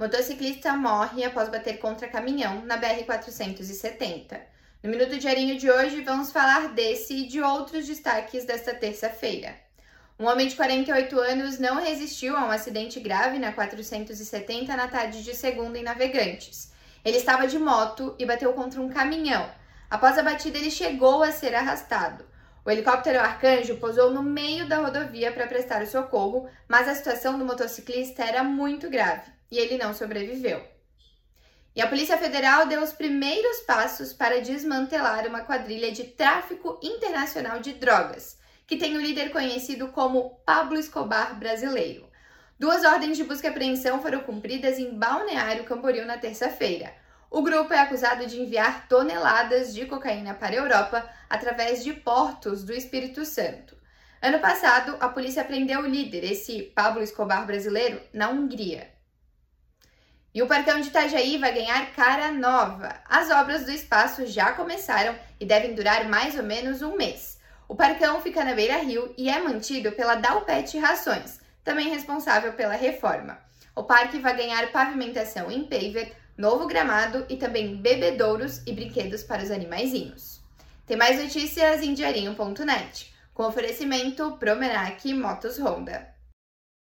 Motociclista morre após bater contra caminhão na BR-470. No Minuto Diarinho de hoje, vamos falar desse e de outros destaques desta terça-feira. Um homem de 48 anos não resistiu a um acidente grave na 470 na tarde de segunda em Navegantes. Ele estava de moto e bateu contra um caminhão. Após a batida, ele chegou a ser arrastado. O helicóptero Arcanjo pousou no meio da rodovia para prestar o socorro, mas a situação do motociclista era muito grave e ele não sobreviveu. E a Polícia Federal deu os primeiros passos para desmantelar uma quadrilha de tráfico internacional de drogas, que tem o um líder conhecido como Pablo Escobar brasileiro. Duas ordens de busca e apreensão foram cumpridas em Balneário Camboriú na terça-feira. O grupo é acusado de enviar toneladas de cocaína para a Europa através de portos do Espírito Santo. Ano passado, a polícia prendeu o líder, esse Pablo Escobar brasileiro, na Hungria. E o Parcão de Itajaí vai ganhar cara nova. As obras do espaço já começaram e devem durar mais ou menos um mês. O Parcão fica na Beira Rio e é mantido pela Dalpet Rações, também responsável pela reforma. O parque vai ganhar pavimentação em paver, novo gramado e também bebedouros e brinquedos para os animaizinhos. Tem mais notícias em diarinho.net, com oferecimento Promenac Motos Honda.